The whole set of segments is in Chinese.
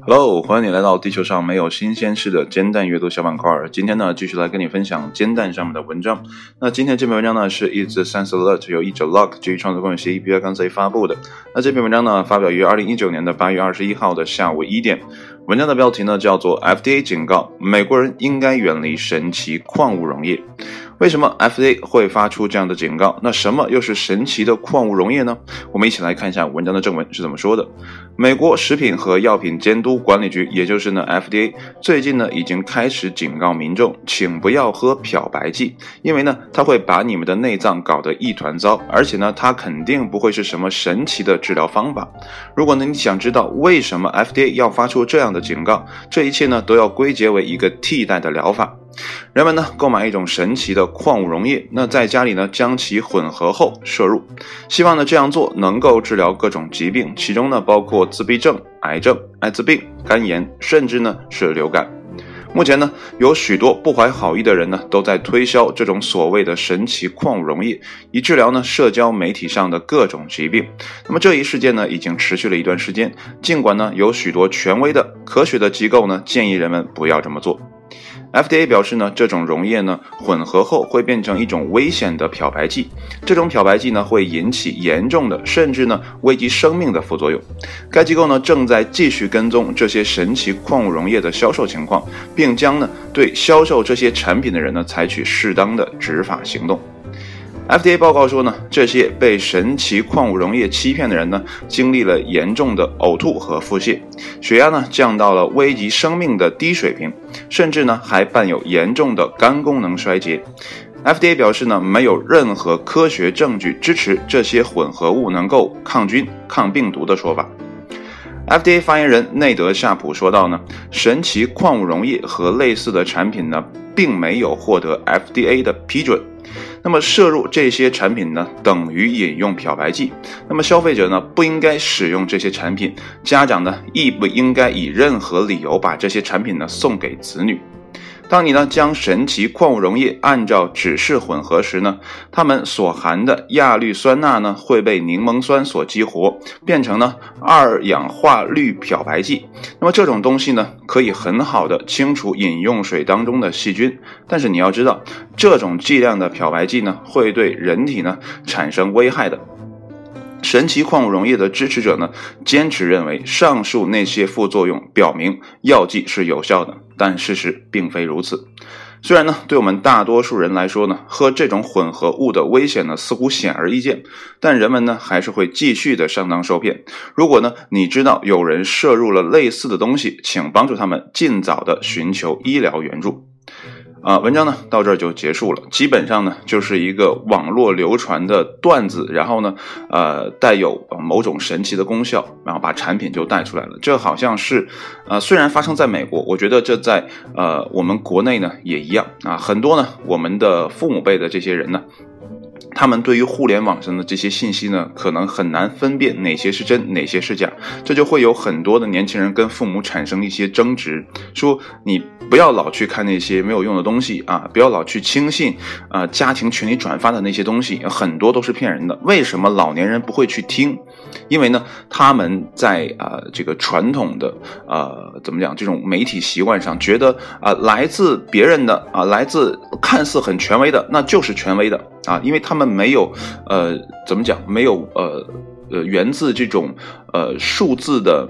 Hello，欢迎你来到地球上没有新鲜事的煎蛋阅读小板块。今天呢，继续来跟你分享煎蛋上面的文章。那今天这篇文章呢，是 Is the Sense Alert 由译者 Lock 基于创作公有协议 B I 杠 Z 发布的。那这篇文章呢，发表于二零一九年的八月二十一号的下午一点。文章的标题呢，叫做 FDA 警告美国人应该远离神奇矿物溶液。为什么 FZ 会发出这样的警告？那什么又是神奇的矿物溶液呢？我们一起来看一下文章的正文是怎么说的。美国食品和药品监督管理局，也就是呢 FDA，最近呢已经开始警告民众，请不要喝漂白剂，因为呢它会把你们的内脏搞得一团糟，而且呢它肯定不会是什么神奇的治疗方法。如果呢你想知道为什么 FDA 要发出这样的警告，这一切呢都要归结为一个替代的疗法。人们呢购买一种神奇的矿物溶液，那在家里呢将其混合后摄入，希望呢这样做能够治疗各种疾病，其中呢包括自闭症、癌症、艾滋病、肝炎，甚至呢是流感。目前呢有许多不怀好意的人呢都在推销这种所谓的神奇矿物溶液，以治疗呢社交媒体上的各种疾病。那么这一事件呢已经持续了一段时间，尽管呢有许多权威的科学的机构呢建议人们不要这么做。FDA 表示呢，这种溶液呢混合后会变成一种危险的漂白剂，这种漂白剂呢会引起严重的，甚至呢危及生命的副作用。该机构呢正在继续跟踪这些神奇矿物溶液的销售情况，并将呢对销售这些产品的人呢采取适当的执法行动。FDA 报告说呢，这些被神奇矿物溶液欺骗的人呢，经历了严重的呕吐和腹泻，血压呢降到了危及生命的低水平，甚至呢还伴有严重的肝功能衰竭。FDA 表示呢，没有任何科学证据支持这些混合物能够抗菌、抗病毒的说法。FDA 发言人内德夏普说道呢，神奇矿物溶液和类似的产品呢，并没有获得 FDA 的批准。那么摄入这些产品呢，等于饮用漂白剂。那么消费者呢，不应该使用这些产品。家长呢，亦不应该以任何理由把这些产品呢送给子女。当你呢将神奇矿物溶液按照指示混合时呢，它们所含的亚氯酸钠呢会被柠檬酸所激活，变成呢二氧化氯漂白剂。那么这种东西呢可以很好的清除饮用水当中的细菌，但是你要知道，这种剂量的漂白剂呢会对人体呢产生危害的。神奇矿物溶液的支持者呢，坚持认为上述那些副作用表明药剂是有效的，但事实并非如此。虽然呢，对我们大多数人来说呢，喝这种混合物的危险呢似乎显而易见，但人们呢还是会继续的上当受骗。如果呢你知道有人摄入了类似的东西，请帮助他们尽早的寻求医疗援助。啊，文章呢到这儿就结束了。基本上呢就是一个网络流传的段子，然后呢，呃，带有某种神奇的功效，然后把产品就带出来了。这好像是，呃，虽然发生在美国，我觉得这在呃我们国内呢也一样啊。很多呢我们的父母辈的这些人呢。他们对于互联网上的这些信息呢，可能很难分辨哪些是真，哪些是假，这就会有很多的年轻人跟父母产生一些争执，说你不要老去看那些没有用的东西啊，不要老去轻信啊家庭群里转发的那些东西，很多都是骗人的。为什么老年人不会去听？因为呢，他们在啊这个传统的呃怎么讲这种媒体习惯上，觉得啊来自别人的啊来自看似很权威的，那就是权威的。啊，因为他们没有，呃，怎么讲？没有，呃，呃，源自这种，呃，数字的，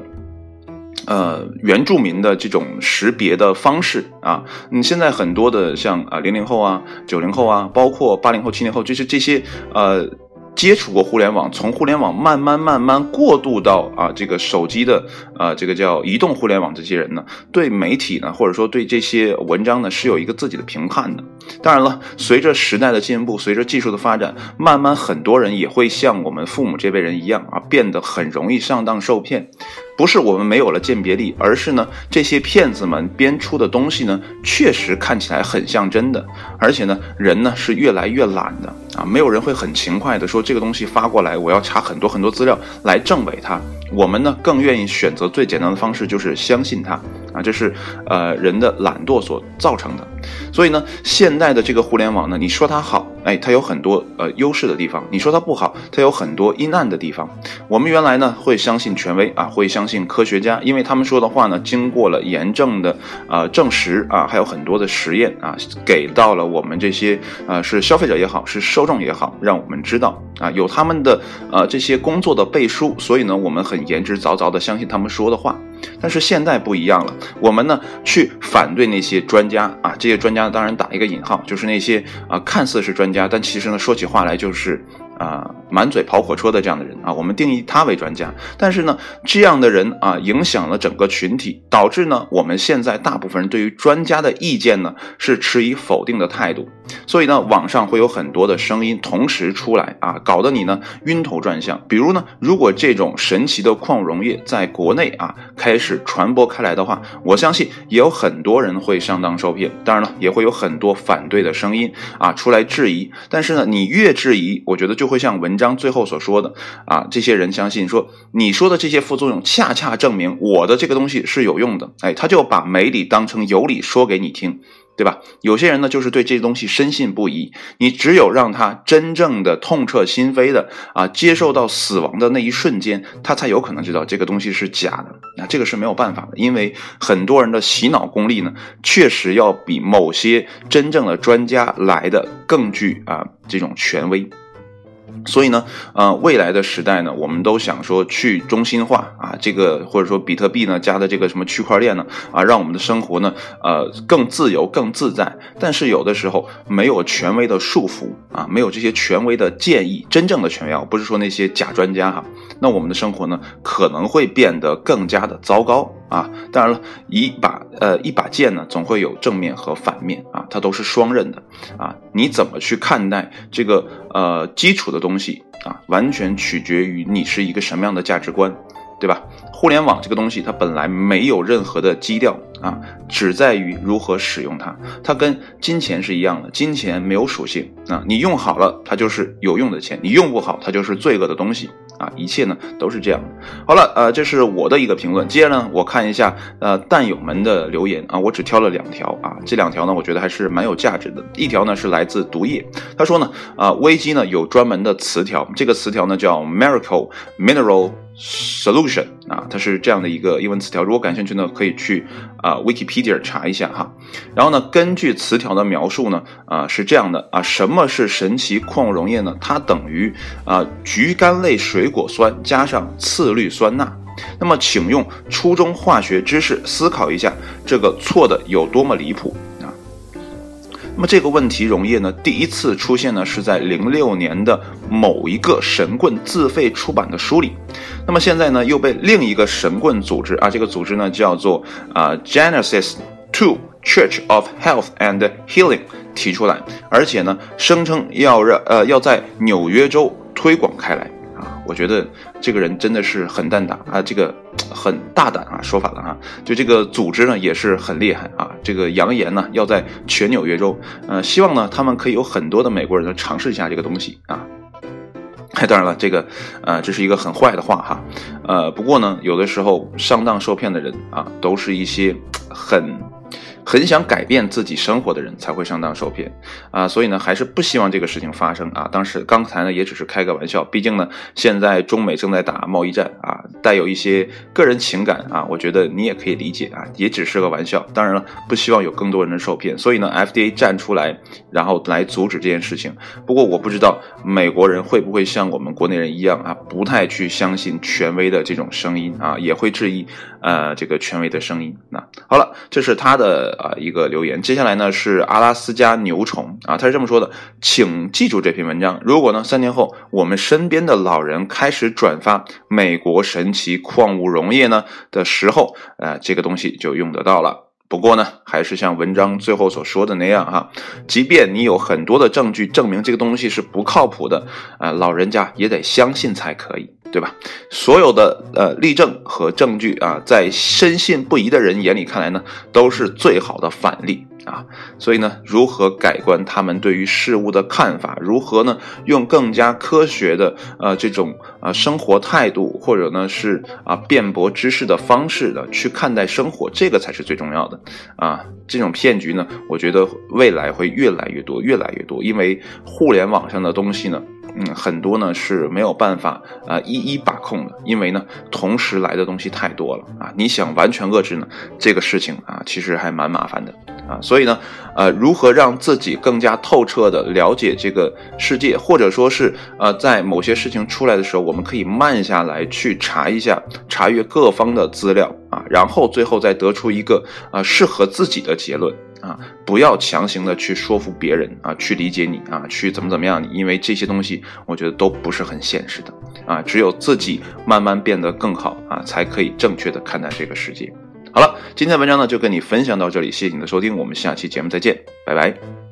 呃，原住民的这种识别的方式啊。你现在很多的像啊，零零后啊，九零后啊，包括八零后、七零后，就是这些，呃。接触过互联网，从互联网慢慢慢慢过渡到啊这个手机的啊这个叫移动互联网，这些人呢，对媒体呢，或者说对这些文章呢，是有一个自己的评判的。当然了，随着时代的进步，随着技术的发展，慢慢很多人也会像我们父母这辈人一样啊，变得很容易上当受骗。不是我们没有了鉴别力，而是呢，这些骗子们编出的东西呢，确实看起来很像真的，而且呢，人呢是越来越懒的啊，没有人会很勤快的说这个东西发过来，我要查很多很多资料来证伪它。我们呢更愿意选择最简单的方式，就是相信它啊，这是呃人的懒惰所造成的。所以呢，现代的这个互联网呢，你说它好，哎，它有很多呃优势的地方；你说它不好，它有很多阴暗的地方。我们原来呢会相信权威啊，会相信科学家，因为他们说的话呢，经过了严正的呃证实啊，还有很多的实验啊，给到了我们这些呃是消费者也好，是受众也好，让我们知道啊，有他们的呃这些工作的背书，所以呢，我们很言之凿凿的相信他们说的话。但是现在不一样了，我们呢去反对那些专家啊，这些专家当然打一个引号，就是那些啊看似是专家，但其实呢说起话来就是。啊，满嘴跑火车的这样的人啊，我们定义他为专家。但是呢，这样的人啊，影响了整个群体，导致呢，我们现在大部分人对于专家的意见呢，是持以否定的态度。所以呢，网上会有很多的声音同时出来啊，搞得你呢晕头转向。比如呢，如果这种神奇的矿溶液在国内啊开始传播开来的话，我相信也有很多人会上当受骗。当然了，也会有很多反对的声音啊出来质疑。但是呢，你越质疑，我觉得就。会像文章最后所说的啊，这些人相信说你说的这些副作用，恰恰证明我的这个东西是有用的。哎，他就把没理当成有理说给你听，对吧？有些人呢，就是对这些东西深信不疑。你只有让他真正的痛彻心扉的啊，接受到死亡的那一瞬间，他才有可能知道这个东西是假的。那这个是没有办法的，因为很多人的洗脑功力呢，确实要比某些真正的专家来的更具啊这种权威。所以呢，呃，未来的时代呢，我们都想说去中心化啊，这个或者说比特币呢加的这个什么区块链呢，啊，让我们的生活呢，呃，更自由、更自在。但是有的时候没有权威的束缚啊，没有这些权威的建议，真正的权威，啊，不是说那些假专家哈，那我们的生活呢可能会变得更加的糟糕。啊，当然了，一把呃一把剑呢，总会有正面和反面啊，它都是双刃的啊。你怎么去看待这个呃基础的东西啊，完全取决于你是一个什么样的价值观，对吧？互联网这个东西，它本来没有任何的基调啊，只在于如何使用它。它跟金钱是一样的，金钱没有属性啊，你用好了，它就是有用的钱；你用不好，它就是罪恶的东西。啊，一切呢都是这样的。好了，呃，这是我的一个评论。接着呢，我看一下呃弹友们的留言啊，我只挑了两条啊，这两条呢，我觉得还是蛮有价值的。一条呢是来自毒液，他说呢，啊，危机呢有专门的词条，这个词条呢叫 miracle mineral。Solution 啊，它是这样的一个英文词条。如果感兴趣呢，可以去啊 Wikipedia 查一下哈。然后呢，根据词条的描述呢，啊是这样的啊，什么是神奇矿物溶液呢？它等于啊菊苷类水果酸加上次氯酸钠。那么，请用初中化学知识思考一下，这个错的有多么离谱。那么这个问题溶液呢，第一次出现呢是在零六年的某一个神棍自费出版的书里，那么现在呢又被另一个神棍组织啊，这个组织呢叫做啊 Genesis Two Church of Health and Healing 提出来，而且呢声称要让呃要在纽约州推广开来。我觉得这个人真的是很蛋大啊，这个 很大胆啊，说法了啊。就这个组织呢也是很厉害啊，这个扬言呢要在全纽约州，呃，希望呢他们可以有很多的美国人呢尝试一下这个东西啊。当然了，这个呃这是一个很坏的话哈，呃，不过呢有的时候上当受骗的人啊，都是一些很。很想改变自己生活的人才会上当受骗啊，所以呢，还是不希望这个事情发生啊。当时刚才呢，也只是开个玩笑，毕竟呢，现在中美正在打贸易战啊，带有一些个人情感啊，我觉得你也可以理解啊，也只是个玩笑。当然了，不希望有更多人的受骗，所以呢，FDA 站出来，然后来阻止这件事情。不过我不知道美国人会不会像我们国内人一样啊，不太去相信权威的这种声音啊，也会质疑呃这个权威的声音。那好了，这是他的。啊，一个留言，接下来呢是阿拉斯加牛虫啊，他是这么说的，请记住这篇文章。如果呢三年后我们身边的老人开始转发美国神奇矿物溶液呢的时候，呃，这个东西就用得到了。不过呢，还是像文章最后所说的那样哈，即便你有很多的证据证明这个东西是不靠谱的，啊，老人家也得相信才可以。对吧？所有的呃例证和证据啊，在深信不疑的人眼里看来呢，都是最好的反例啊。所以呢，如何改观他们对于事物的看法？如何呢，用更加科学的呃这种啊生活态度，或者呢是啊辩驳知识的方式的去看待生活，这个才是最重要的啊。这种骗局呢，我觉得未来会越来越多，越来越多，因为互联网上的东西呢。嗯，很多呢是没有办法啊一一把控的，因为呢同时来的东西太多了啊，你想完全遏制呢这个事情啊，其实还蛮麻烦的啊，所以呢，呃，如何让自己更加透彻的了解这个世界，或者说是呃在某些事情出来的时候，我们可以慢下来去查一下，查阅各方的资料啊，然后最后再得出一个啊适合自己的结论。啊，不要强行的去说服别人啊，去理解你啊，去怎么怎么样你，因为这些东西我觉得都不是很现实的啊，只有自己慢慢变得更好啊，才可以正确的看待这个世界。好了，今天的文章呢就跟你分享到这里，谢谢你的收听，我们下期节目再见，拜拜。